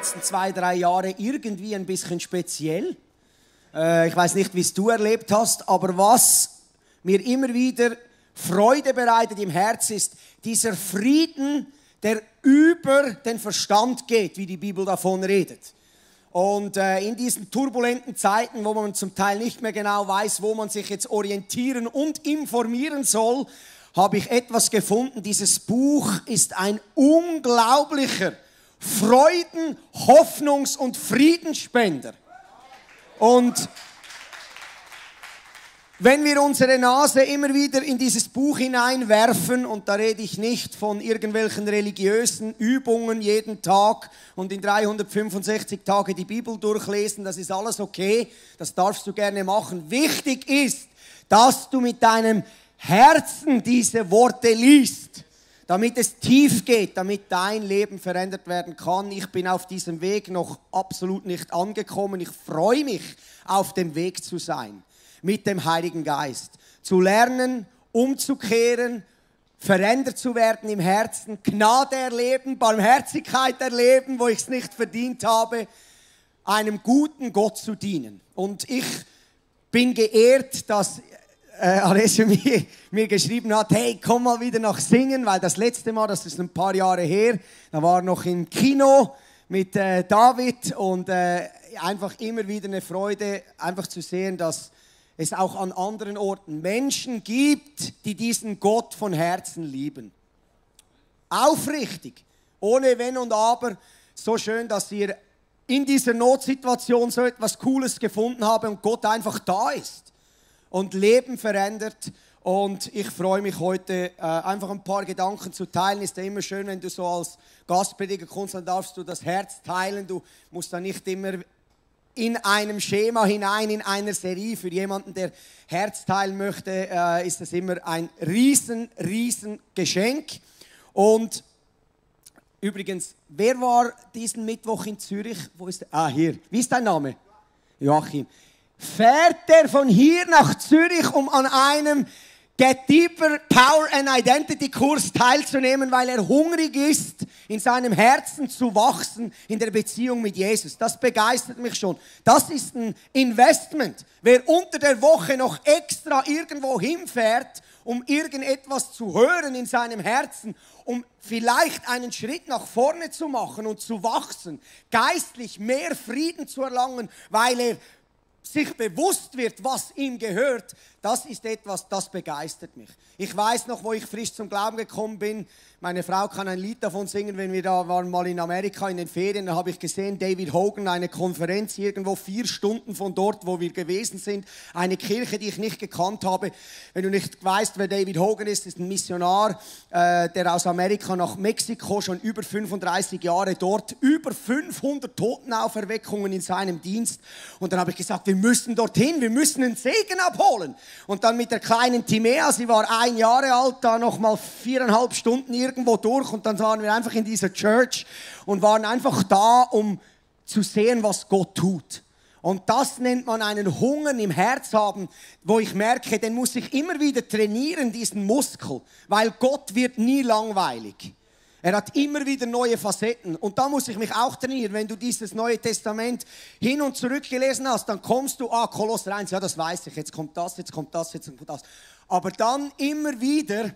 letzten zwei, drei Jahre irgendwie ein bisschen speziell. Äh, ich weiß nicht, wie es du erlebt hast, aber was mir immer wieder Freude bereitet im Herz ist dieser Frieden, der über den Verstand geht, wie die Bibel davon redet. Und äh, in diesen turbulenten Zeiten, wo man zum Teil nicht mehr genau weiß, wo man sich jetzt orientieren und informieren soll, habe ich etwas gefunden. Dieses Buch ist ein unglaublicher Freuden-, Hoffnungs- und Friedensspender. Und wenn wir unsere Nase immer wieder in dieses Buch hineinwerfen, und da rede ich nicht von irgendwelchen religiösen Übungen jeden Tag und in 365 Tage die Bibel durchlesen, das ist alles okay, das darfst du gerne machen. Wichtig ist, dass du mit deinem Herzen diese Worte liest damit es tief geht, damit dein Leben verändert werden kann. Ich bin auf diesem Weg noch absolut nicht angekommen. Ich freue mich, auf dem Weg zu sein mit dem Heiligen Geist. Zu lernen, umzukehren, verändert zu werden im Herzen, Gnade erleben, Barmherzigkeit erleben, wo ich es nicht verdient habe, einem guten Gott zu dienen. Und ich bin geehrt, dass äh, Alessio mir, mir geschrieben hat, hey, komm mal wieder nach Singen, weil das letzte Mal, das ist ein paar Jahre her, da war noch im Kino mit äh, David und äh, einfach immer wieder eine Freude, einfach zu sehen, dass es auch an anderen Orten Menschen gibt, die diesen Gott von Herzen lieben. Aufrichtig, ohne Wenn und Aber. So schön, dass ihr in dieser Notsituation so etwas Cooles gefunden habt und Gott einfach da ist und Leben verändert. Und ich freue mich heute, äh, einfach ein paar Gedanken zu teilen. Ist ja immer schön, wenn du so als Gastprediger kommst, dann darfst du das Herz teilen. Du musst da nicht immer in einem Schema hinein, in einer Serie. Für jemanden, der Herz teilen möchte, äh, ist das immer ein riesen, riesen Geschenk. Und übrigens, wer war diesen Mittwoch in Zürich? Wo ist der? Ah, hier. Wie ist dein Name? Joachim fährt er von hier nach Zürich, um an einem Get Deeper Power and Identity Kurs teilzunehmen, weil er hungrig ist, in seinem Herzen zu wachsen in der Beziehung mit Jesus. Das begeistert mich schon. Das ist ein Investment. Wer unter der Woche noch extra irgendwo hinfährt, um irgendetwas zu hören in seinem Herzen, um vielleicht einen Schritt nach vorne zu machen und zu wachsen, geistlich mehr Frieden zu erlangen, weil er sich bewusst wird, was ihm gehört, das ist etwas, das begeistert mich. Ich weiß noch, wo ich frisch zum Glauben gekommen bin. Meine Frau kann ein Lied davon singen, wenn wir da waren mal in Amerika in den Ferien, da habe ich gesehen, David Hogan, eine Konferenz irgendwo vier Stunden von dort, wo wir gewesen sind, eine Kirche, die ich nicht gekannt habe. Wenn du nicht weißt, wer David Hogan ist, ist ein Missionar, äh, der aus Amerika nach Mexiko schon über 35 Jahre dort, über 500 Totenauferweckungen in seinem Dienst. Und dann habe ich gesagt, wir müssen dorthin, wir müssen einen Segen abholen. Und dann mit der kleinen Timea, sie war ein Jahre alt, da noch mal viereinhalb Stunden irgendwo durch und dann waren wir einfach in dieser Church und waren einfach da, um zu sehen, was Gott tut. Und das nennt man einen Hunger im Herz haben, wo ich merke, den muss ich immer wieder trainieren, diesen Muskel, weil Gott wird nie langweilig. Er hat immer wieder neue Facetten. Und da muss ich mich auch trainieren. Wenn du dieses Neue Testament hin und zurück gelesen hast, dann kommst du, ah, Kolosser 1, ja, das weiß ich, jetzt kommt das, jetzt kommt das, jetzt kommt das. Aber dann immer wieder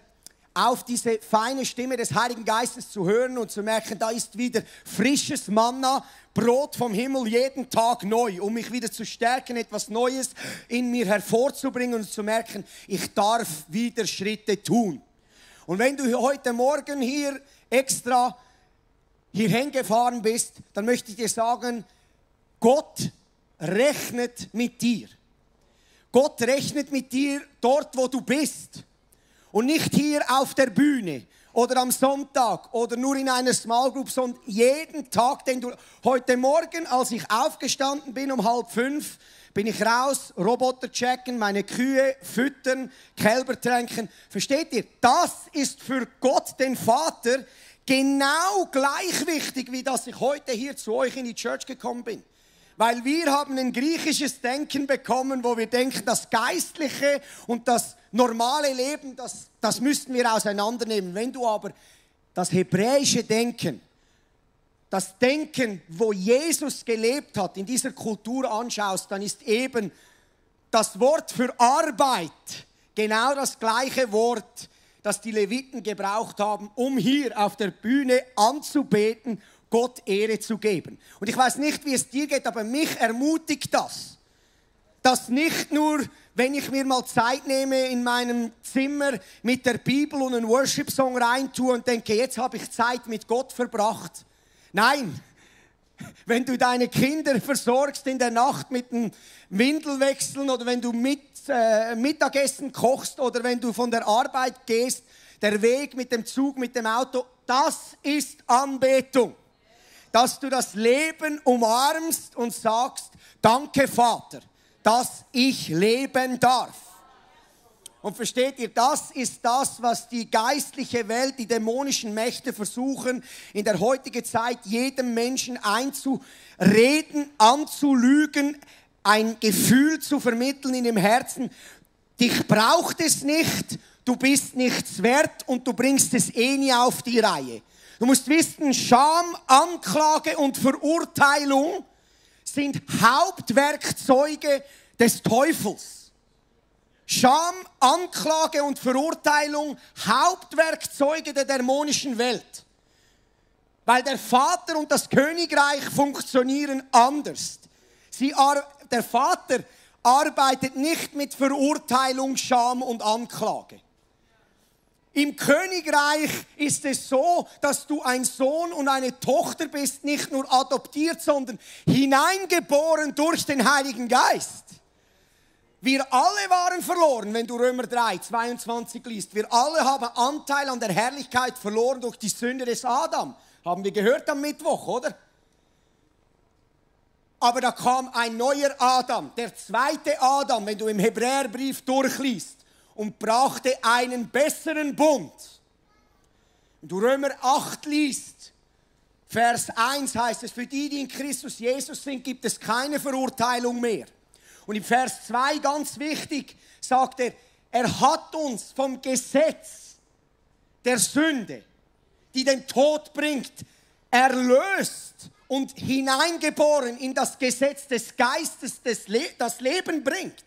auf diese feine Stimme des Heiligen Geistes zu hören und zu merken, da ist wieder frisches Manna, Brot vom Himmel jeden Tag neu, um mich wieder zu stärken, etwas Neues in mir hervorzubringen und zu merken, ich darf wieder Schritte tun. Und wenn du heute Morgen hier extra hierhin gefahren bist, dann möchte ich dir sagen, Gott rechnet mit dir. Gott rechnet mit dir dort, wo du bist. Und nicht hier auf der Bühne oder am Sonntag oder nur in einer Small Group, sondern jeden Tag, den du heute Morgen, als ich aufgestanden bin um halb fünf, bin ich raus, Roboter checken, meine Kühe füttern, Kälber tränken. Versteht ihr? Das ist für Gott, den Vater, genau gleich wichtig, wie dass ich heute hier zu euch in die Church gekommen bin. Weil wir haben ein griechisches Denken bekommen, wo wir denken, das Geistliche und das normale Leben, das, das müssten wir auseinandernehmen. Wenn du aber das hebräische Denken, das Denken, wo Jesus gelebt hat, in dieser Kultur anschaust, dann ist eben das Wort für Arbeit genau das gleiche Wort, das die Leviten gebraucht haben, um hier auf der Bühne anzubeten, Gott Ehre zu geben. Und ich weiß nicht, wie es dir geht, aber mich ermutigt das, dass nicht nur wenn ich mir mal Zeit nehme in meinem Zimmer mit der Bibel und einen Worship-Song reintue und denke, jetzt habe ich Zeit mit Gott verbracht. Nein, wenn du deine Kinder versorgst in der Nacht mit einem Windelwechseln oder wenn du mit, äh, Mittagessen kochst oder wenn du von der Arbeit gehst, der Weg mit dem Zug, mit dem Auto, das ist Anbetung. Dass du das Leben umarmst und sagst, danke Vater dass ich leben darf. Und versteht ihr, das ist das, was die geistliche Welt, die dämonischen Mächte versuchen, in der heutigen Zeit jedem Menschen einzureden, anzulügen, ein Gefühl zu vermitteln in dem Herzen. Dich braucht es nicht, du bist nichts wert und du bringst es eh nie auf die Reihe. Du musst wissen, Scham, Anklage und Verurteilung sind Hauptwerkzeuge des Teufels. Scham, Anklage und Verurteilung Hauptwerkzeuge der dämonischen Welt. Weil der Vater und das Königreich funktionieren anders. Sie, der Vater arbeitet nicht mit Verurteilung, Scham und Anklage. Im Königreich ist es so, dass du ein Sohn und eine Tochter bist, nicht nur adoptiert, sondern hineingeboren durch den Heiligen Geist. Wir alle waren verloren, wenn du Römer 3, 22 liest. Wir alle haben Anteil an der Herrlichkeit verloren durch die Sünde des Adam. Haben wir gehört am Mittwoch, oder? Aber da kam ein neuer Adam, der zweite Adam, wenn du im Hebräerbrief durchliest und brachte einen besseren Bund. Wenn du Römer 8 liest, Vers 1 heißt es, für die, die in Christus Jesus sind, gibt es keine Verurteilung mehr. Und im Vers 2 ganz wichtig sagt er, er hat uns vom Gesetz der Sünde, die den Tod bringt, erlöst und hineingeboren in das Gesetz des Geistes, das Leben bringt.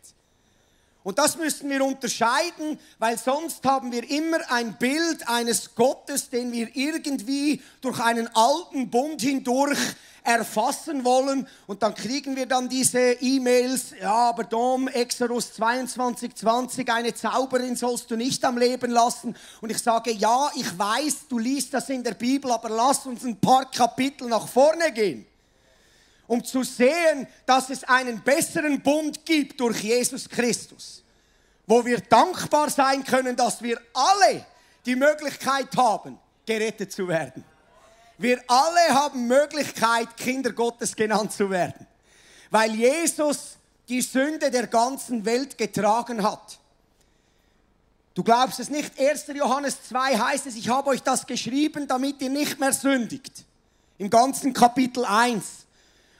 Und das müssen wir unterscheiden, weil sonst haben wir immer ein Bild eines Gottes, den wir irgendwie durch einen alten Bund hindurch erfassen wollen. Und dann kriegen wir dann diese E-Mails, ja, aber Dom, Exodus 22, 20, eine Zauberin sollst du nicht am Leben lassen. Und ich sage, ja, ich weiß, du liest das in der Bibel, aber lass uns ein paar Kapitel nach vorne gehen um zu sehen, dass es einen besseren Bund gibt durch Jesus Christus, wo wir dankbar sein können, dass wir alle die Möglichkeit haben, gerettet zu werden. Wir alle haben Möglichkeit, Kinder Gottes genannt zu werden, weil Jesus die Sünde der ganzen Welt getragen hat. Du glaubst es nicht, 1. Johannes 2 heißt es, ich habe euch das geschrieben, damit ihr nicht mehr sündigt. Im ganzen Kapitel 1.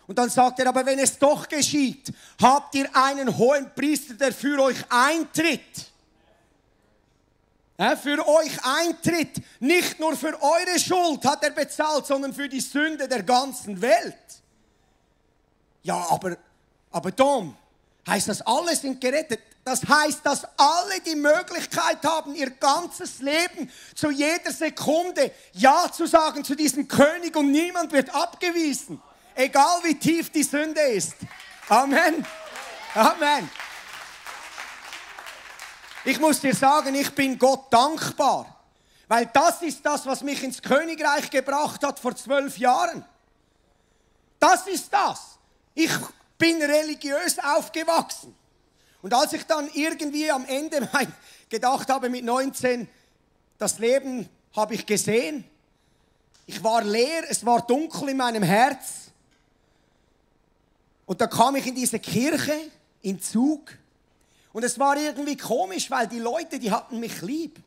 Und dann sagt er, aber wenn es doch geschieht, habt ihr einen hohen Priester, der für euch eintritt. Ja, für euch eintritt. Nicht nur für eure Schuld hat er bezahlt, sondern für die Sünde der ganzen Welt. Ja, aber, aber Tom, heißt das, alle sind gerettet? Das heißt, dass alle die Möglichkeit haben, ihr ganzes Leben zu jeder Sekunde Ja zu sagen zu diesem König und niemand wird abgewiesen. Egal wie tief die Sünde ist. Amen. Amen. Ich muss dir sagen, ich bin Gott dankbar, weil das ist das, was mich ins Königreich gebracht hat vor zwölf Jahren. Das ist das. Ich bin religiös aufgewachsen. Und als ich dann irgendwie am Ende mein, gedacht habe mit 19, das Leben habe ich gesehen, ich war leer, es war dunkel in meinem Herz, und da kam ich in diese Kirche, in Zug. Und es war irgendwie komisch, weil die Leute, die hatten mich lieb.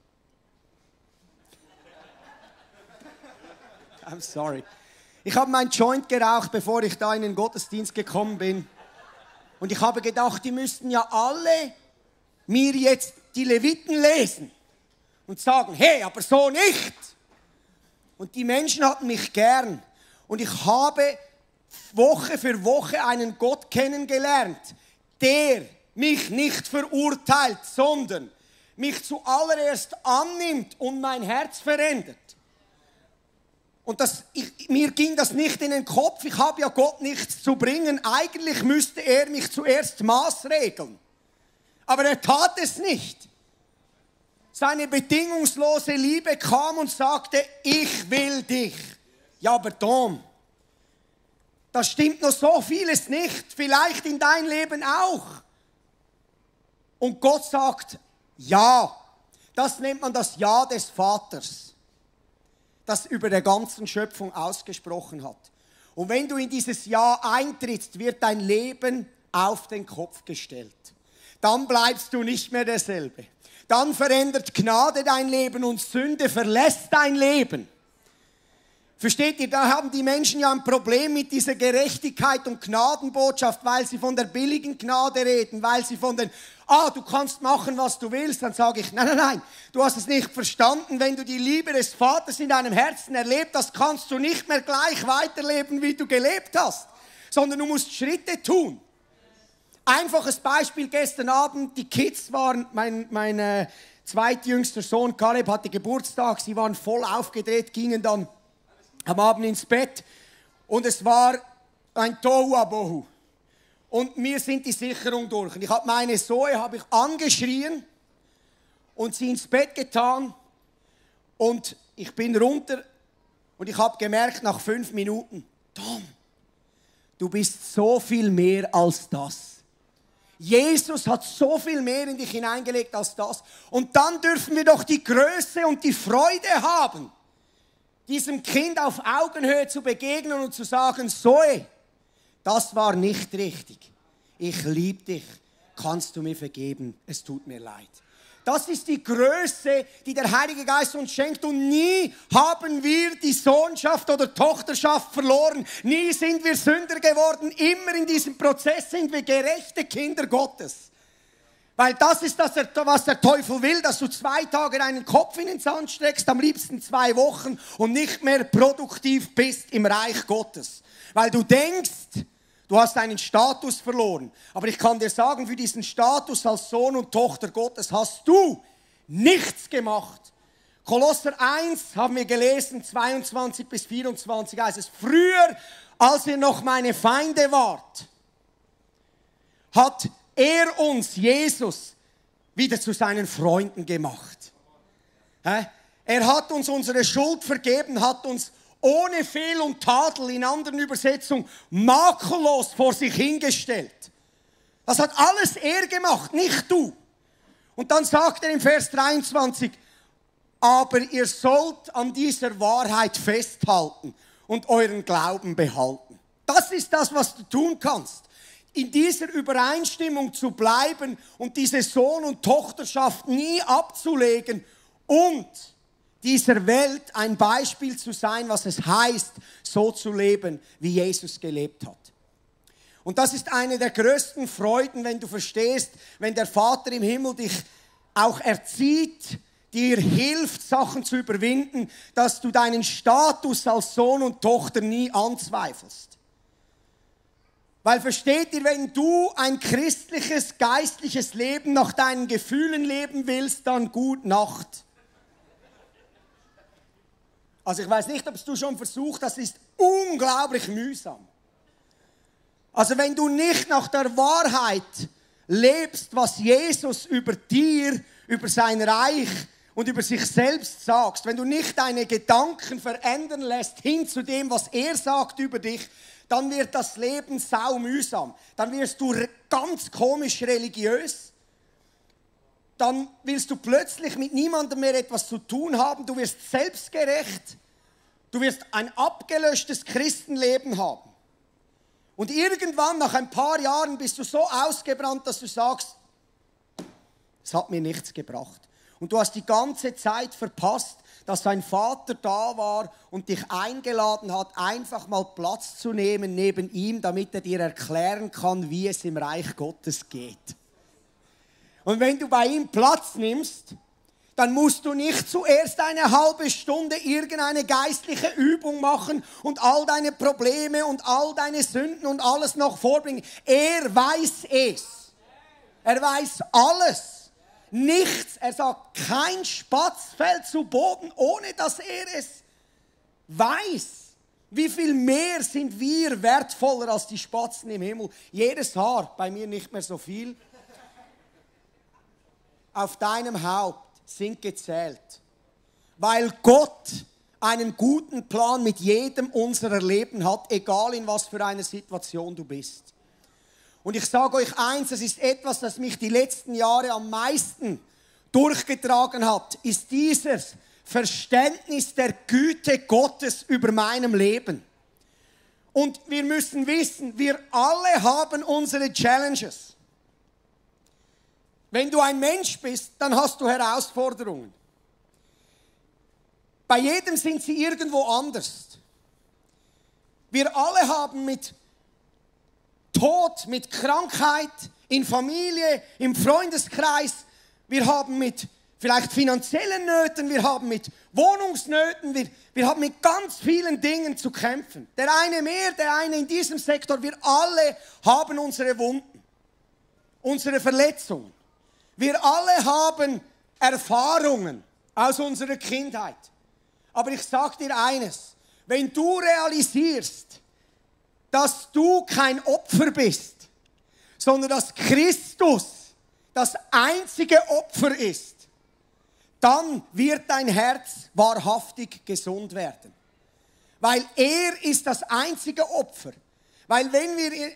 I'm sorry. Ich habe mein Joint geraucht, bevor ich da in den Gottesdienst gekommen bin. Und ich habe gedacht, die müssten ja alle mir jetzt die Leviten lesen und sagen, hey, aber so nicht. Und die Menschen hatten mich gern. Und ich habe Woche für Woche einen Gott kennengelernt, der mich nicht verurteilt, sondern mich zuallererst annimmt und mein Herz verändert. Und das, ich, mir ging das nicht in den Kopf, ich habe ja Gott nichts zu bringen. Eigentlich müsste er mich zuerst maßregeln. Aber er tat es nicht. Seine bedingungslose Liebe kam und sagte, ich will dich. Ja, aber Tom, da stimmt noch so vieles nicht, vielleicht in dein Leben auch. Und Gott sagt, ja, das nennt man das Ja des Vaters, das über der ganzen Schöpfung ausgesprochen hat. Und wenn du in dieses Ja eintrittst, wird dein Leben auf den Kopf gestellt. Dann bleibst du nicht mehr derselbe. Dann verändert Gnade dein Leben und Sünde verlässt dein Leben. Versteht ihr, da haben die Menschen ja ein Problem mit dieser Gerechtigkeit und Gnadenbotschaft, weil sie von der billigen Gnade reden, weil sie von den, ah, du kannst machen, was du willst. Dann sage ich, nein, nein, nein, du hast es nicht verstanden. Wenn du die Liebe des Vaters in deinem Herzen erlebt hast, kannst du nicht mehr gleich weiterleben, wie du gelebt hast, sondern du musst Schritte tun. Einfaches Beispiel gestern Abend, die Kids waren, mein, mein äh, zweitjüngster Sohn Caleb hatte Geburtstag, sie waren voll aufgedreht, gingen dann am Abend ins Bett und es war ein Tohuwabohu. Und mir sind die Sicherung durch. Und ich habe meine Zoe habe ich angeschrien und sie ins Bett getan und ich bin runter und ich habe gemerkt nach fünf Minuten, Tom, du bist so viel mehr als das. Jesus hat so viel mehr in dich hineingelegt als das. Und dann dürfen wir doch die Größe und die Freude haben diesem Kind auf Augenhöhe zu begegnen und zu sagen, Zoe, das war nicht richtig. Ich liebe dich. Kannst du mir vergeben? Es tut mir leid. Das ist die Größe, die der Heilige Geist uns schenkt. Und nie haben wir die Sohnschaft oder Tochterschaft verloren. Nie sind wir Sünder geworden. Immer in diesem Prozess sind wir gerechte Kinder Gottes. Weil das ist das, was der Teufel will, dass du zwei Tage deinen Kopf in den Sand streckst, am liebsten zwei Wochen und nicht mehr produktiv bist im Reich Gottes. Weil du denkst, du hast deinen Status verloren. Aber ich kann dir sagen, für diesen Status als Sohn und Tochter Gottes hast du nichts gemacht. Kolosser 1 haben wir gelesen, 22 bis 24 heißt es, früher, als ihr noch meine Feinde wart, hat er uns, Jesus, wieder zu seinen Freunden gemacht. Er hat uns unsere Schuld vergeben, hat uns ohne Fehl und Tadel, in anderen Übersetzungen, makellos vor sich hingestellt. Das hat alles er gemacht, nicht du. Und dann sagt er im Vers 23, aber ihr sollt an dieser Wahrheit festhalten und euren Glauben behalten. Das ist das, was du tun kannst in dieser Übereinstimmung zu bleiben und diese Sohn- und Tochterschaft nie abzulegen und dieser Welt ein Beispiel zu sein, was es heißt, so zu leben, wie Jesus gelebt hat. Und das ist eine der größten Freuden, wenn du verstehst, wenn der Vater im Himmel dich auch erzieht, dir hilft, Sachen zu überwinden, dass du deinen Status als Sohn und Tochter nie anzweifelst. Weil versteht ihr, wenn du ein christliches, geistliches Leben nach deinen Gefühlen leben willst, dann gut Nacht. Also ich weiß nicht, ob es du schon versucht, das ist unglaublich mühsam. Also wenn du nicht nach der Wahrheit lebst, was Jesus über dir, über sein Reich und über sich selbst sagst, wenn du nicht deine Gedanken verändern lässt hin zu dem, was er sagt über dich, dann wird das Leben sau mühsam. Dann wirst du ganz komisch religiös. Dann willst du plötzlich mit niemandem mehr etwas zu tun haben. Du wirst selbstgerecht. Du wirst ein abgelöschtes Christenleben haben. Und irgendwann, nach ein paar Jahren, bist du so ausgebrannt, dass du sagst, es hat mir nichts gebracht. Und du hast die ganze Zeit verpasst, dass sein Vater da war und dich eingeladen hat, einfach mal Platz zu nehmen neben ihm, damit er dir erklären kann, wie es im Reich Gottes geht. Und wenn du bei ihm Platz nimmst, dann musst du nicht zuerst eine halbe Stunde irgendeine geistliche Übung machen und all deine Probleme und all deine Sünden und alles noch vorbringen. Er weiß es. Er weiß alles. Nichts. Er sagt, kein Spatz fällt zu Boden, ohne dass er es weiß. Wie viel mehr sind wir wertvoller als die Spatzen im Himmel? Jedes Haar, bei mir nicht mehr so viel, auf deinem Haupt sind gezählt. Weil Gott einen guten Plan mit jedem unserer Leben hat, egal in was für einer Situation du bist. Und ich sage euch eins, das ist etwas, das mich die letzten Jahre am meisten durchgetragen hat, ist dieses Verständnis der Güte Gottes über meinem Leben. Und wir müssen wissen, wir alle haben unsere Challenges. Wenn du ein Mensch bist, dann hast du Herausforderungen. Bei jedem sind sie irgendwo anders. Wir alle haben mit Tod, mit Krankheit, in Familie, im Freundeskreis, wir haben mit vielleicht finanziellen Nöten, wir haben mit Wohnungsnöten, wir, wir haben mit ganz vielen Dingen zu kämpfen. Der eine mehr, der eine in diesem Sektor, wir alle haben unsere Wunden, unsere Verletzungen. Wir alle haben Erfahrungen aus unserer Kindheit. Aber ich sage dir eines, wenn du realisierst, dass du kein Opfer bist, sondern dass Christus das einzige Opfer ist, dann wird dein Herz wahrhaftig gesund werden. Weil er ist das einzige Opfer. Weil wenn wir,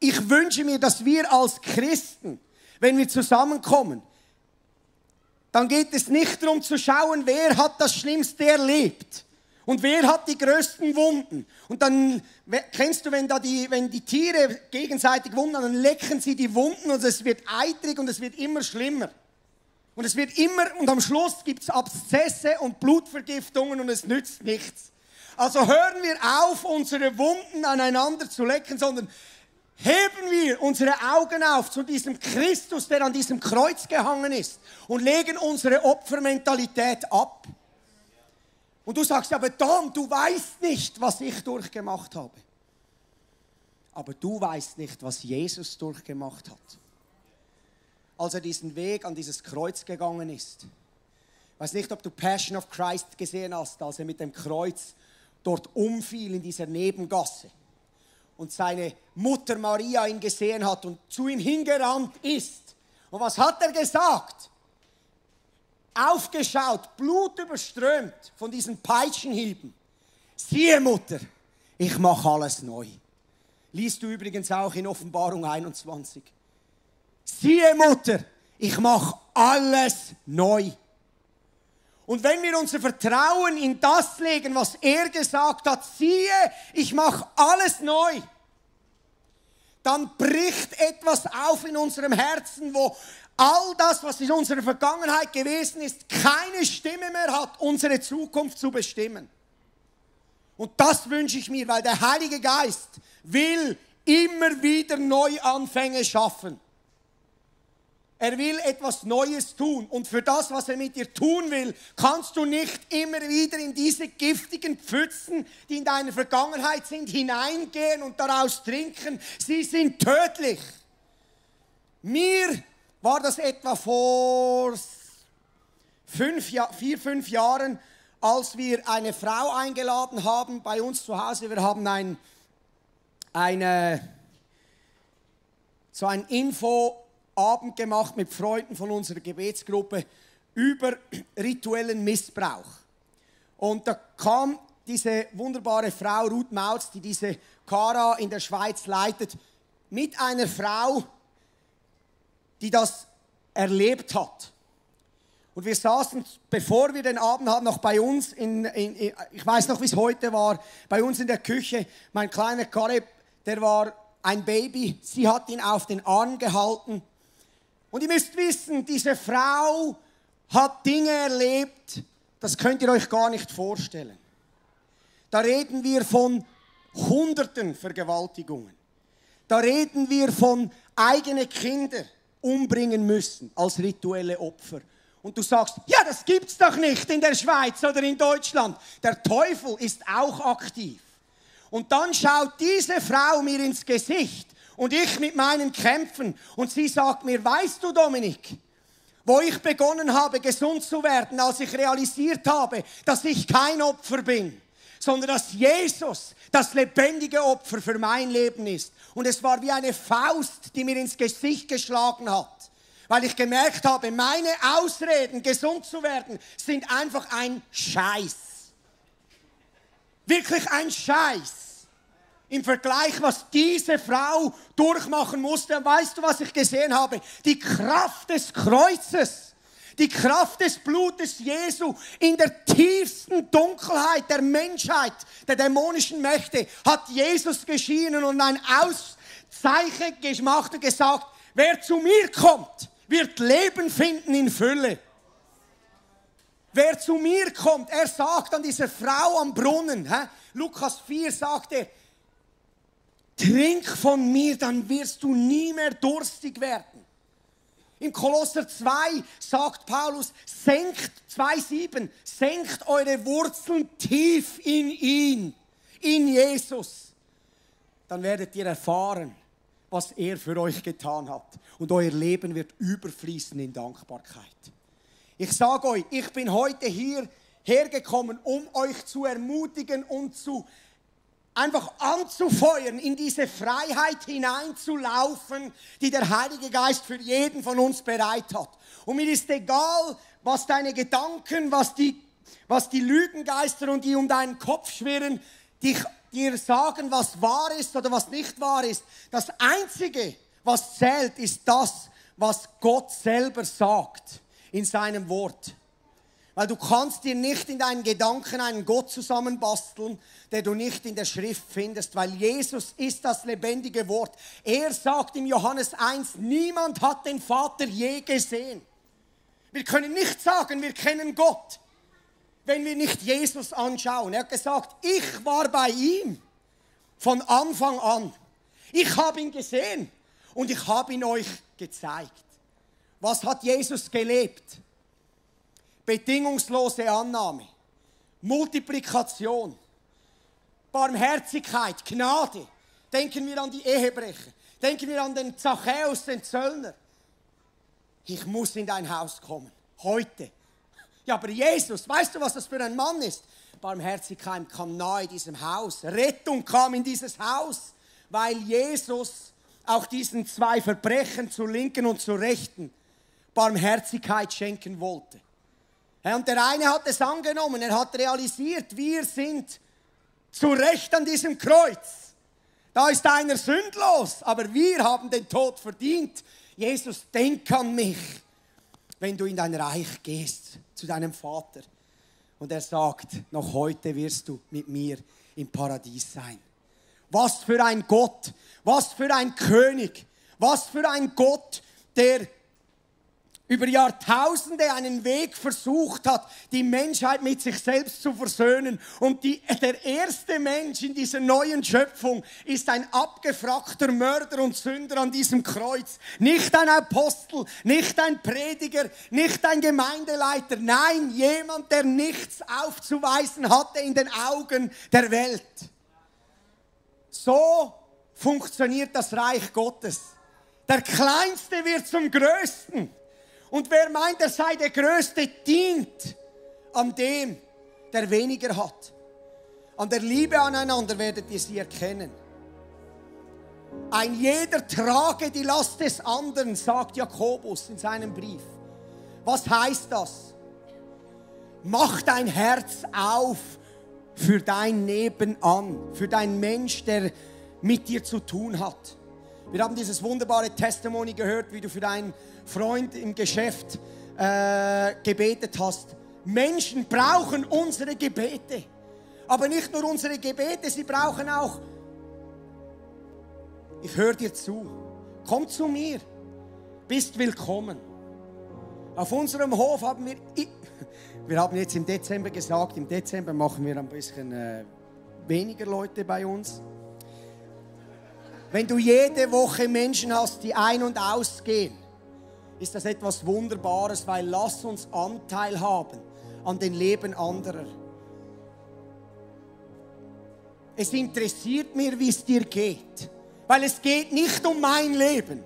ich wünsche mir, dass wir als Christen wenn wir zusammenkommen, dann geht es nicht darum zu schauen, wer hat das Schlimmste erlebt und wer hat die größten Wunden. Und dann kennst du, wenn, da die, wenn die Tiere gegenseitig wunden, dann lecken sie die Wunden und es wird eitrig und es wird immer schlimmer. Und es wird immer, und am Schluss gibt es Abszesse und Blutvergiftungen und es nützt nichts. Also hören wir auf, unsere Wunden aneinander zu lecken, sondern heben wir unsere Augen auf zu diesem Christus, der an diesem Kreuz gehangen ist und legen unsere Opfermentalität ab. Und du sagst, aber Tom, du weißt nicht, was ich durchgemacht habe. Aber du weißt nicht, was Jesus durchgemacht hat. Als er diesen Weg an dieses Kreuz gegangen ist. Ich weiß nicht, ob du Passion of Christ gesehen hast, als er mit dem Kreuz dort umfiel in dieser Nebengasse und seine Mutter Maria ihn gesehen hat und zu ihm hingerannt ist. Und was hat er gesagt? Aufgeschaut, blutüberströmt von diesen Peitschenhieben. Siehe Mutter, ich mache alles neu. Liest du übrigens auch in Offenbarung 21. Siehe Mutter, ich mache alles neu. Und wenn wir unser Vertrauen in das legen, was er gesagt hat, siehe, ich mache alles neu, dann bricht etwas auf in unserem Herzen, wo all das, was in unserer Vergangenheit gewesen ist, keine Stimme mehr hat, unsere Zukunft zu bestimmen. Und das wünsche ich mir, weil der Heilige Geist will immer wieder Neuanfänge schaffen. Er will etwas Neues tun. Und für das, was er mit dir tun will, kannst du nicht immer wieder in diese giftigen Pfützen, die in deiner Vergangenheit sind, hineingehen und daraus trinken. Sie sind tödlich. Mir war das etwa vor fünf, vier, fünf Jahren, als wir eine Frau eingeladen haben bei uns zu Hause. Wir haben ein, eine, so ein Info Abend gemacht mit Freunden von unserer Gebetsgruppe über rituellen Missbrauch. Und da kam diese wunderbare Frau Ruth Mautz, die diese Kara in der Schweiz leitet, mit einer Frau, die das erlebt hat. Und wir saßen, bevor wir den Abend hatten, noch bei uns, in, in, in ich weiß noch, wie es heute war, bei uns in der Küche. Mein kleiner Kaleb, der war ein Baby. Sie hat ihn auf den Arm gehalten und ihr müsst wissen, diese Frau hat Dinge erlebt, das könnt ihr euch gar nicht vorstellen. Da reden wir von hunderten Vergewaltigungen. Da reden wir von eigene Kinder umbringen müssen als rituelle Opfer. und du sagst, ja, das gibt's doch nicht in der Schweiz oder in Deutschland. Der Teufel ist auch aktiv. Und dann schaut diese Frau mir ins Gesicht und ich mit meinen Kämpfen und sie sagt mir, weißt du, Dominik, wo ich begonnen habe, gesund zu werden, als ich realisiert habe, dass ich kein Opfer bin, sondern dass Jesus das lebendige Opfer für mein Leben ist. Und es war wie eine Faust, die mir ins Gesicht geschlagen hat, weil ich gemerkt habe, meine Ausreden, gesund zu werden, sind einfach ein Scheiß. Wirklich ein Scheiß im Vergleich, was diese Frau durchmachen musste. Weißt du, was ich gesehen habe? Die Kraft des Kreuzes, die Kraft des Blutes Jesu in der tiefsten Dunkelheit der Menschheit, der dämonischen Mächte, hat Jesus geschienen und ein Auszeichen gemacht und gesagt, wer zu mir kommt, wird Leben finden in Fülle. Wer zu mir kommt, er sagt an dieser Frau am Brunnen, hä? Lukas 4 sagte, trink von mir, dann wirst du nie mehr durstig werden. Im Kolosser 2 sagt Paulus, senkt 2,7, senkt eure Wurzeln tief in ihn, in Jesus. Dann werdet ihr erfahren, was er für euch getan hat. Und euer Leben wird überfließen in Dankbarkeit. Ich sage euch, ich bin heute hier hergekommen, um euch zu ermutigen und zu einfach anzufeuern, in diese Freiheit hineinzulaufen, die der Heilige Geist für jeden von uns bereit hat. Und mir ist egal, was deine Gedanken, was die, was die Lügengeister und die um deinen Kopf schwirren, dich, dir sagen, was wahr ist oder was nicht wahr ist. Das Einzige, was zählt, ist das, was Gott selber sagt in seinem Wort. Weil du kannst dir nicht in deinen Gedanken einen Gott zusammenbasteln, der du nicht in der Schrift findest, weil Jesus ist das lebendige Wort. Er sagt im Johannes 1, niemand hat den Vater je gesehen. Wir können nicht sagen, wir kennen Gott, wenn wir nicht Jesus anschauen. Er hat gesagt, ich war bei ihm von Anfang an. Ich habe ihn gesehen und ich habe ihn euch gezeigt. Was hat Jesus gelebt? Bedingungslose Annahme, Multiplikation, Barmherzigkeit, Gnade. Denken wir an die Ehebrecher. Denken wir an den Zachäus, den Zöllner. Ich muss in dein Haus kommen. Heute. Ja, aber Jesus, weißt du, was das für ein Mann ist? Barmherzigkeit kam nahe diesem Haus. Rettung kam in dieses Haus, weil Jesus auch diesen zwei Verbrechen zur Linken und zur Rechten Barmherzigkeit schenken wollte. Und der eine hat es angenommen, er hat realisiert, wir sind zu Recht an diesem Kreuz. Da ist einer sündlos, aber wir haben den Tod verdient. Jesus, denk an mich, wenn du in dein Reich gehst, zu deinem Vater. Und er sagt, noch heute wirst du mit mir im Paradies sein. Was für ein Gott, was für ein König, was für ein Gott, der über Jahrtausende einen Weg versucht hat, die Menschheit mit sich selbst zu versöhnen. Und die, der erste Mensch in dieser neuen Schöpfung ist ein abgefragter Mörder und Sünder an diesem Kreuz. Nicht ein Apostel, nicht ein Prediger, nicht ein Gemeindeleiter. Nein, jemand, der nichts aufzuweisen hatte in den Augen der Welt. So funktioniert das Reich Gottes. Der Kleinste wird zum Größten. Und wer meint, er sei der Größte, dient an dem, der weniger hat. An der Liebe aneinander werdet ihr sie erkennen. Ein jeder trage die Last des anderen, sagt Jakobus in seinem Brief. Was heißt das? Mach dein Herz auf für dein Nebenan, für dein Mensch, der mit dir zu tun hat. Wir haben dieses wunderbare Testimony gehört, wie du für deinen Freund im Geschäft äh, gebetet hast. Menschen brauchen unsere Gebete. Aber nicht nur unsere Gebete, sie brauchen auch, ich höre dir zu, komm zu mir, bist willkommen. Auf unserem Hof haben wir, wir haben jetzt im Dezember gesagt, im Dezember machen wir ein bisschen äh, weniger Leute bei uns. Wenn du jede Woche Menschen hast, die ein- und ausgehen, ist das etwas Wunderbares, weil lass uns Anteil haben an den Leben anderer. Es interessiert mir, wie es dir geht, weil es geht nicht um mein Leben.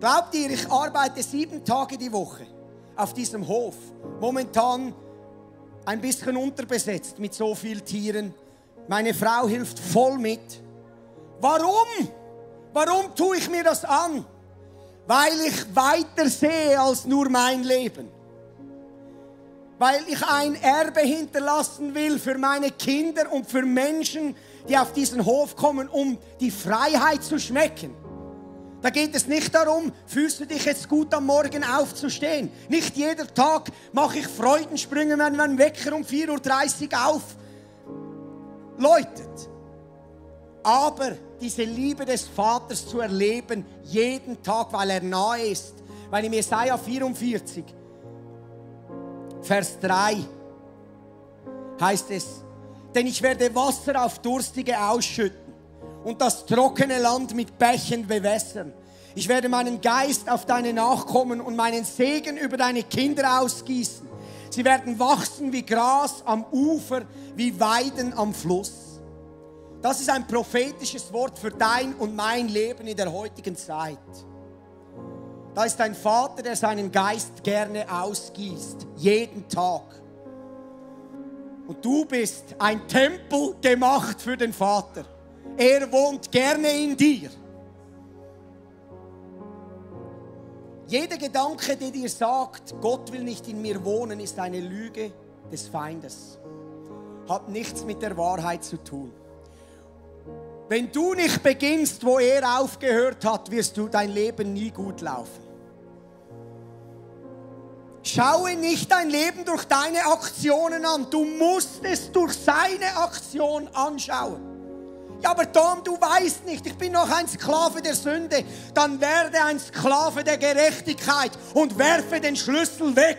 Glaubt ihr, ich arbeite sieben Tage die Woche auf diesem Hof. Momentan ein bisschen unterbesetzt mit so vielen Tieren. Meine Frau hilft voll mit. Warum? Warum tue ich mir das an? Weil ich weiter sehe als nur mein Leben. Weil ich ein Erbe hinterlassen will für meine Kinder und für Menschen, die auf diesen Hof kommen, um die Freiheit zu schmecken. Da geht es nicht darum, fühlst du dich jetzt gut am Morgen aufzustehen. Nicht jeder Tag mache ich Freudensprünge, wenn mein Wecker um 4.30 Uhr auf läutet. Aber diese Liebe des Vaters zu erleben, jeden Tag, weil er nahe ist. Weil im Jesaja 44, Vers 3 heißt es, denn ich werde Wasser auf Durstige ausschütten und das trockene Land mit Bächen bewässern. Ich werde meinen Geist auf deine Nachkommen und meinen Segen über deine Kinder ausgießen. Sie werden wachsen wie Gras am Ufer, wie Weiden am Fluss. Das ist ein prophetisches Wort für dein und mein Leben in der heutigen Zeit. Da ist ein Vater, der seinen Geist gerne ausgießt, jeden Tag. Und du bist ein Tempel gemacht für den Vater. Er wohnt gerne in dir. Jeder Gedanke, der dir sagt, Gott will nicht in mir wohnen, ist eine Lüge des Feindes. Hat nichts mit der Wahrheit zu tun. Wenn du nicht beginnst, wo er aufgehört hat, wirst du dein Leben nie gut laufen. Schaue nicht dein Leben durch deine Aktionen an. Du musst es durch seine Aktion anschauen. Ja, aber Tom, du weißt nicht, ich bin noch ein Sklave der Sünde. Dann werde ein Sklave der Gerechtigkeit und werfe den Schlüssel weg.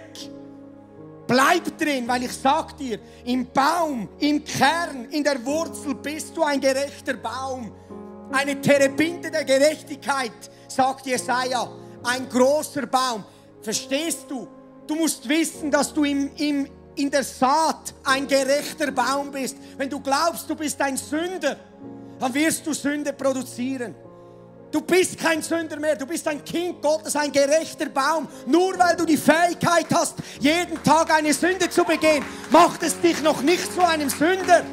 Bleib drin, weil ich sag dir, im Baum, im Kern, in der Wurzel bist du ein gerechter Baum. Eine Terebinte der Gerechtigkeit, sagt Jesaja. Ein großer Baum. Verstehst du? Du musst wissen, dass du im, im, in der Saat ein gerechter Baum bist. Wenn du glaubst, du bist ein Sünder, dann wirst du Sünde produzieren. Du bist kein Sünder mehr, du bist ein Kind Gottes, ein gerechter Baum. Nur weil du die Fähigkeit hast, jeden Tag eine Sünde zu begehen, macht es dich noch nicht zu einem Sünder.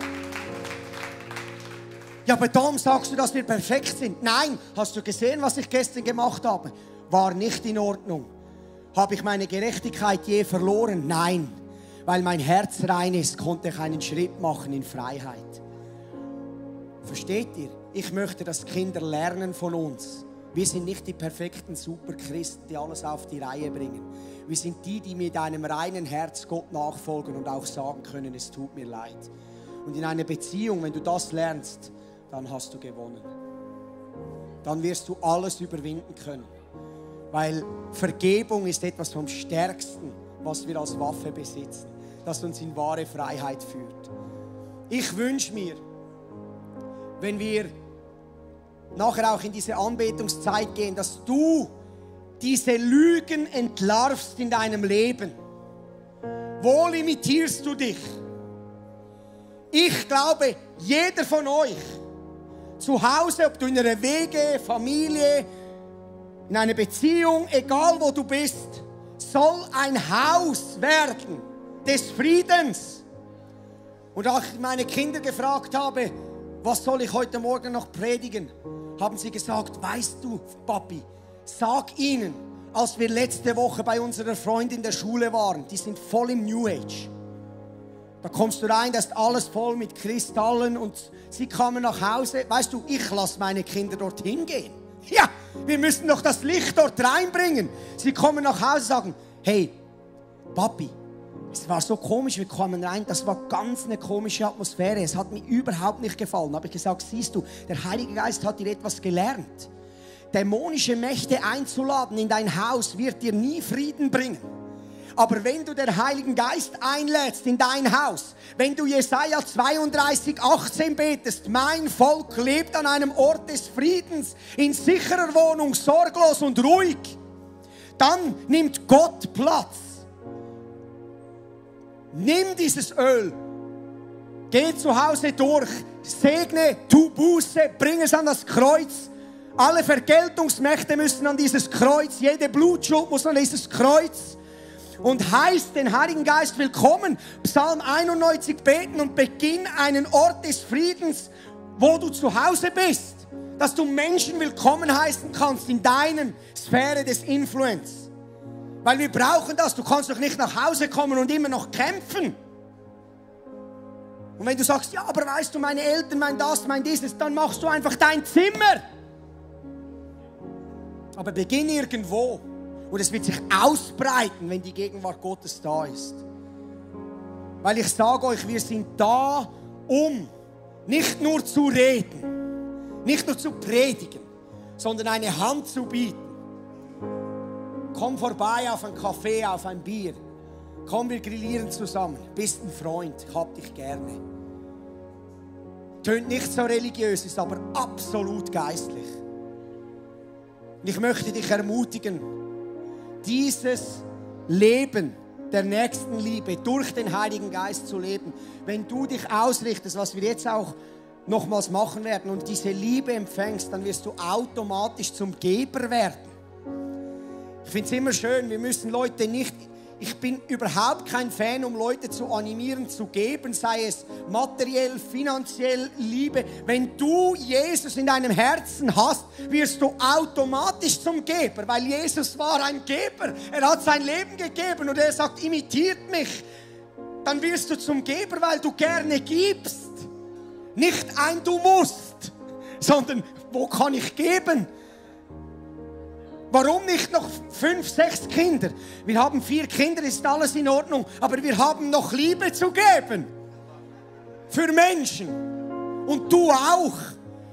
Ja, aber darum sagst du, dass wir perfekt sind. Nein, hast du gesehen, was ich gestern gemacht habe? War nicht in Ordnung. Habe ich meine Gerechtigkeit je verloren? Nein. Weil mein Herz rein ist, konnte ich einen Schritt machen in Freiheit. Versteht ihr? Ich möchte, dass Kinder lernen von uns. Wir sind nicht die perfekten Superchristen, die alles auf die Reihe bringen. Wir sind die, die mit einem reinen Herz Gott nachfolgen und auch sagen können, es tut mir leid. Und in einer Beziehung, wenn du das lernst, dann hast du gewonnen. Dann wirst du alles überwinden können. Weil Vergebung ist etwas vom Stärksten, was wir als Waffe besitzen, das uns in wahre Freiheit führt. Ich wünsche mir, wenn wir nachher auch in diese Anbetungszeit gehen, dass du diese Lügen entlarvst in deinem Leben. Wo limitierst du dich? Ich glaube, jeder von euch, zu Hause, ob du in einer Wege, Familie, in einer Beziehung, egal wo du bist, soll ein Haus werden des Friedens. Und als ich meine Kinder gefragt habe, was soll ich heute Morgen noch predigen? Haben sie gesagt, weißt du, Papi, sag ihnen, als wir letzte Woche bei unserer Freundin der Schule waren, die sind voll im New Age. Da kommst du rein, da ist alles voll mit Kristallen und sie kamen nach Hause. Weißt du, ich lasse meine Kinder dorthin gehen. Ja, wir müssen doch das Licht dort reinbringen. Sie kommen nach Hause und sagen, hey, Papi, es war so komisch, wir kamen rein, das war ganz eine komische Atmosphäre. Es hat mir überhaupt nicht gefallen. Habe ich gesagt, siehst du, der Heilige Geist hat dir etwas gelernt. Dämonische Mächte einzuladen in dein Haus wird dir nie Frieden bringen. Aber wenn du den Heiligen Geist einlädst in dein Haus, wenn du Jesaja 32, 18 betest, mein Volk lebt an einem Ort des Friedens, in sicherer Wohnung, sorglos und ruhig, dann nimmt Gott Platz. Nimm dieses Öl, geh zu Hause durch, segne, tu Buße, bring es an das Kreuz. Alle Vergeltungsmächte müssen an dieses Kreuz, jede Blutschuld muss an dieses Kreuz und heißt den Heiligen Geist willkommen. Psalm 91 beten und beginn einen Ort des Friedens, wo du zu Hause bist. Dass du Menschen willkommen heißen kannst in deiner Sphäre des Influence. Weil wir brauchen das. Du kannst doch nicht nach Hause kommen und immer noch kämpfen. Und wenn du sagst, ja, aber weißt du, meine Eltern, mein das, mein dieses, dann machst du einfach dein Zimmer. Aber beginn irgendwo. Und es wird sich ausbreiten, wenn die Gegenwart Gottes da ist. Weil ich sage euch, wir sind da, um nicht nur zu reden, nicht nur zu predigen, sondern eine Hand zu bieten. Komm vorbei auf ein Kaffee, auf ein Bier. Komm, wir grillieren zusammen. Bist ein Freund, ich hab dich gerne. Tönt nicht so religiös, ist aber absolut geistlich. Und ich möchte dich ermutigen, dieses Leben der nächsten Liebe durch den Heiligen Geist zu leben. Wenn du dich ausrichtest, was wir jetzt auch nochmals machen werden und diese Liebe empfängst, dann wirst du automatisch zum Geber werden. Ich finde es immer schön, wir müssen Leute nicht ich bin überhaupt kein Fan, um Leute zu animieren, zu geben, sei es materiell, finanziell, Liebe. Wenn du Jesus in deinem Herzen hast, wirst du automatisch zum Geber, weil Jesus war ein Geber. Er hat sein Leben gegeben und er sagt, imitiert mich. Dann wirst du zum Geber, weil du gerne gibst. Nicht ein Du musst, sondern wo kann ich geben? Warum nicht noch fünf, sechs Kinder? Wir haben vier Kinder, ist alles in Ordnung, aber wir haben noch Liebe zu geben. Für Menschen. Und du auch.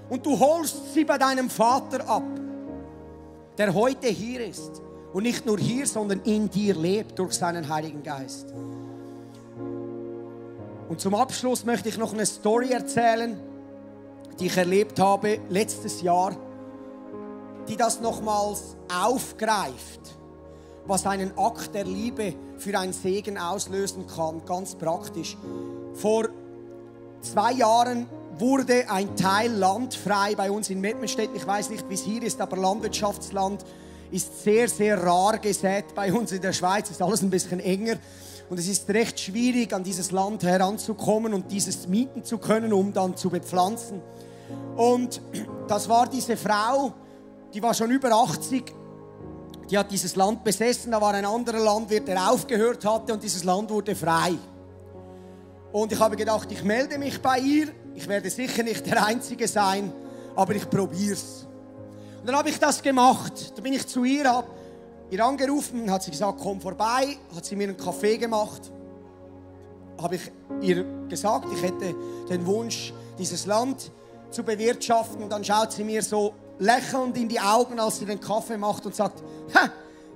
Und du holst sie bei deinem Vater ab, der heute hier ist. Und nicht nur hier, sondern in dir lebt durch seinen Heiligen Geist. Und zum Abschluss möchte ich noch eine Story erzählen, die ich erlebt habe letztes Jahr die das nochmals aufgreift, was einen Akt der Liebe für einen Segen auslösen kann, ganz praktisch. Vor zwei Jahren wurde ein Teil Land frei bei uns in Mettmenstedt. Ich weiß nicht, wie es hier ist, aber Landwirtschaftsland ist sehr, sehr rar gesät. Bei uns in der Schweiz ist alles ein bisschen enger. Und es ist recht schwierig, an dieses Land heranzukommen und dieses mieten zu können, um dann zu bepflanzen. Und das war diese Frau, die war schon über 80. Die hat dieses Land besessen. Da war ein anderer Landwirt, der aufgehört hatte und dieses Land wurde frei. Und ich habe gedacht, ich melde mich bei ihr. Ich werde sicher nicht der Einzige sein, aber ich probiere es. Und dann habe ich das gemacht. Da bin ich zu ihr, habe ihr angerufen, hat sie gesagt, komm vorbei, hat sie mir einen Kaffee gemacht. Habe ich ihr gesagt, ich hätte den Wunsch, dieses Land zu bewirtschaften. Und dann schaut sie mir so lächelnd in die Augen, als sie den Kaffee macht und sagt,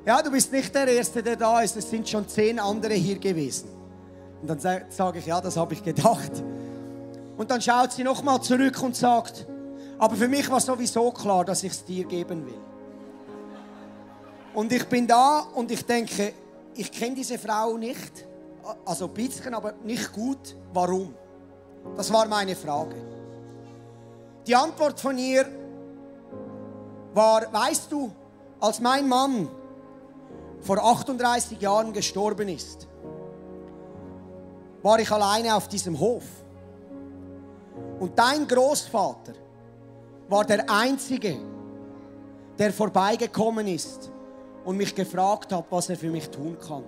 ja, du bist nicht der Erste, der da ist, es sind schon zehn andere hier gewesen. Und dann sage ich, ja, das habe ich gedacht. Und dann schaut sie nochmal zurück und sagt, aber für mich war sowieso klar, dass ich es dir geben will. Und ich bin da und ich denke, ich kenne diese Frau nicht, also ein bisschen, aber nicht gut. Warum? Das war meine Frage. Die Antwort von ihr war, weißt du, als mein Mann vor 38 Jahren gestorben ist, war ich alleine auf diesem Hof. Und dein Großvater war der Einzige, der vorbeigekommen ist und mich gefragt hat, was er für mich tun kann.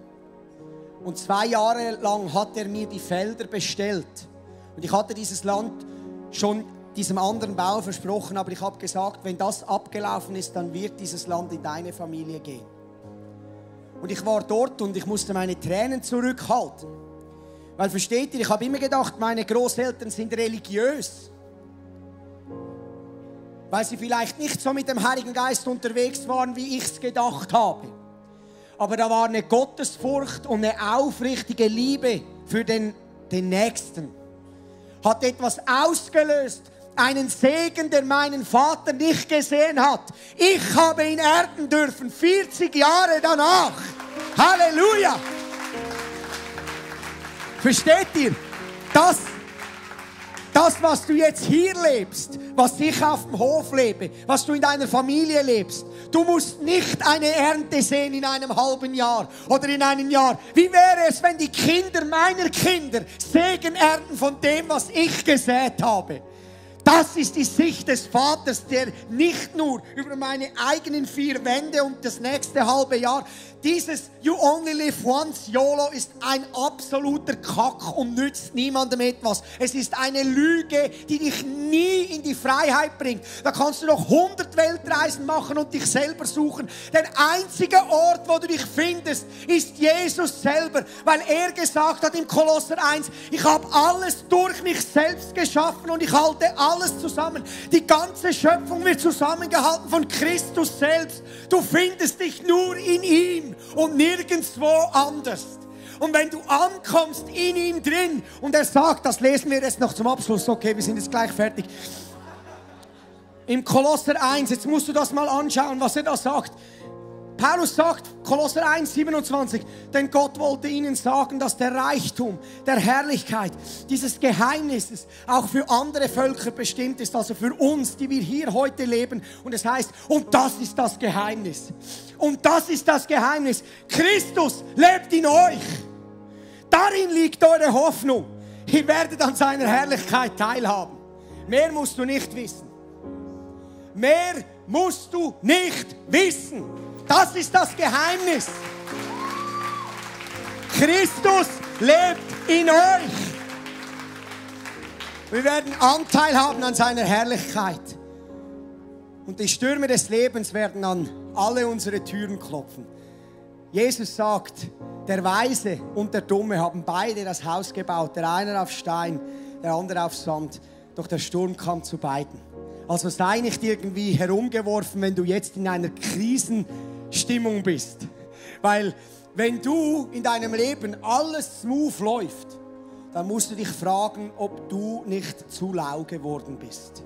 Und zwei Jahre lang hat er mir die Felder bestellt. Und ich hatte dieses Land schon diesem anderen Bauer versprochen, aber ich habe gesagt, wenn das abgelaufen ist, dann wird dieses Land in deine Familie gehen. Und ich war dort und ich musste meine Tränen zurückhalten. Weil versteht ihr, ich habe immer gedacht, meine Großeltern sind religiös. Weil sie vielleicht nicht so mit dem Heiligen Geist unterwegs waren, wie ich es gedacht habe. Aber da war eine Gottesfurcht und eine aufrichtige Liebe für den, den Nächsten. Hat etwas ausgelöst, einen Segen, der meinen Vater nicht gesehen hat. Ich habe ihn ernten dürfen, 40 Jahre danach. Halleluja! Versteht ihr? Das das, was du jetzt hier lebst, was ich auf dem Hof lebe, was du in deiner Familie lebst, du musst nicht eine Ernte sehen in einem halben Jahr oder in einem Jahr. Wie wäre es, wenn die Kinder meiner Kinder Segen ernten von dem, was ich gesät habe? Das ist die Sicht des Vaters, der nicht nur über meine eigenen vier Wände und das nächste halbe Jahr, dieses You only live once, YOLO, ist ein absoluter Kack und nützt niemandem etwas. Es ist eine Lüge, die dich nie in die Freiheit bringt. Da kannst du noch 100 Weltreisen machen und dich selber suchen. Der einzige Ort, wo du dich findest, ist Jesus selber, weil er gesagt hat im Kolosser 1, ich habe alles durch mich selbst geschaffen und ich halte alles zusammen. Die ganze Schöpfung wird zusammengehalten von Christus selbst. Du findest dich nur in ihm und nirgendwo anders. Und wenn du ankommst in ihm drin und er sagt, das lesen wir jetzt noch zum Abschluss, okay, wir sind jetzt gleich fertig. Im Kolosser 1, jetzt musst du das mal anschauen, was er da sagt. Paulus sagt, Kolosser 1, 27, denn Gott wollte ihnen sagen, dass der Reichtum der Herrlichkeit dieses Geheimnisses auch für andere Völker bestimmt ist, also für uns, die wir hier heute leben. Und es heißt, und das ist das Geheimnis. Und das ist das Geheimnis. Christus lebt in euch. Darin liegt eure Hoffnung. Ihr werdet an seiner Herrlichkeit teilhaben. Mehr musst du nicht wissen. Mehr musst du nicht wissen. Das ist das Geheimnis. Christus lebt in euch. Wir werden Anteil haben an seiner Herrlichkeit. Und die Stürme des Lebens werden an alle unsere Türen klopfen. Jesus sagt, der Weise und der Dumme haben beide das Haus gebaut, der eine auf Stein, der andere auf Sand. Doch der Sturm kam zu beiden. Also sei nicht irgendwie herumgeworfen, wenn du jetzt in einer Krisen Stimmung bist. Weil wenn du in deinem Leben alles smooth läuft, dann musst du dich fragen, ob du nicht zu lau geworden bist.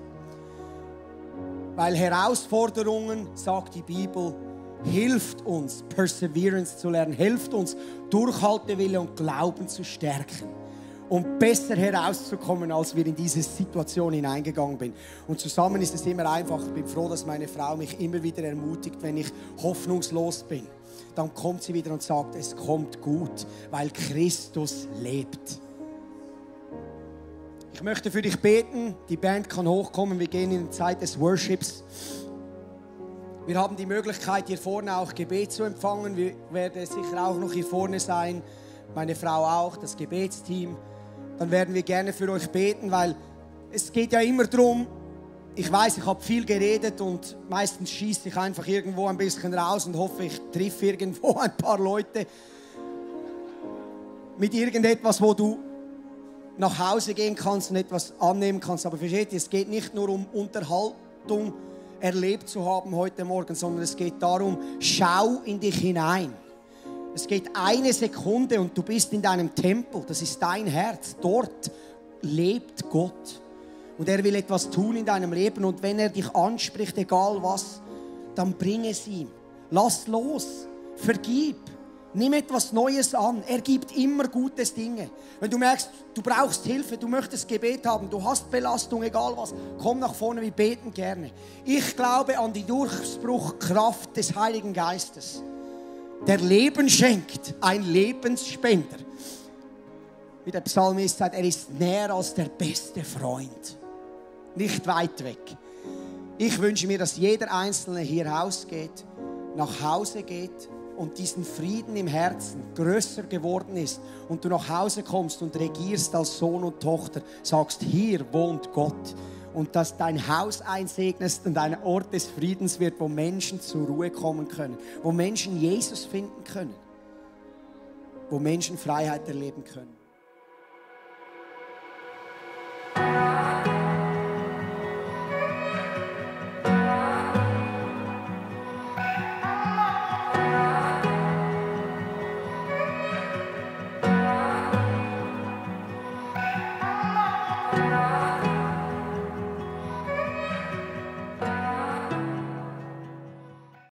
Weil Herausforderungen, sagt die Bibel, hilft uns, Perseverance zu lernen, hilft uns, Durchhaltewille und Glauben zu stärken um besser herauszukommen, als wir in diese Situation hineingegangen sind. Und zusammen ist es immer einfach. Ich bin froh, dass meine Frau mich immer wieder ermutigt, wenn ich hoffnungslos bin. Dann kommt sie wieder und sagt, es kommt gut, weil Christus lebt. Ich möchte für dich beten. Die Band kann hochkommen. Wir gehen in die Zeit des Worships. Wir haben die Möglichkeit, hier vorne auch Gebet zu empfangen. Wir werden sicher auch noch hier vorne sein. Meine Frau auch, das Gebetsteam dann werden wir gerne für euch beten, weil es geht ja immer darum, ich weiß, ich habe viel geredet und meistens schieße ich einfach irgendwo ein bisschen raus und hoffe, ich treffe irgendwo ein paar Leute mit irgendetwas, wo du nach Hause gehen kannst und etwas annehmen kannst. Aber versteht ihr, es geht nicht nur um Unterhaltung erlebt zu haben heute Morgen, sondern es geht darum, schau in dich hinein. Es geht eine Sekunde und du bist in deinem Tempel. Das ist dein Herz. Dort lebt Gott. Und er will etwas tun in deinem Leben. Und wenn er dich anspricht, egal was, dann bring es ihm. Lass los. Vergib. Nimm etwas Neues an. Er gibt immer Gutes Dinge. Wenn du merkst, du brauchst Hilfe, du möchtest Gebet haben, du hast Belastung, egal was, komm nach vorne, wir beten gerne. Ich glaube an die Durchbruchkraft des Heiligen Geistes der Leben schenkt, ein Lebensspender. Wie der Psalmist sagt, er ist näher als der beste Freund. Nicht weit weg. Ich wünsche mir, dass jeder Einzelne hier rausgeht, nach Hause geht und diesen Frieden im Herzen größer geworden ist und du nach Hause kommst und regierst als Sohn und Tochter, sagst, hier wohnt Gott und dass dein Haus einsegnest und ein Ort des Friedens wird, wo Menschen zur Ruhe kommen können, wo Menschen Jesus finden können, wo Menschen Freiheit erleben können.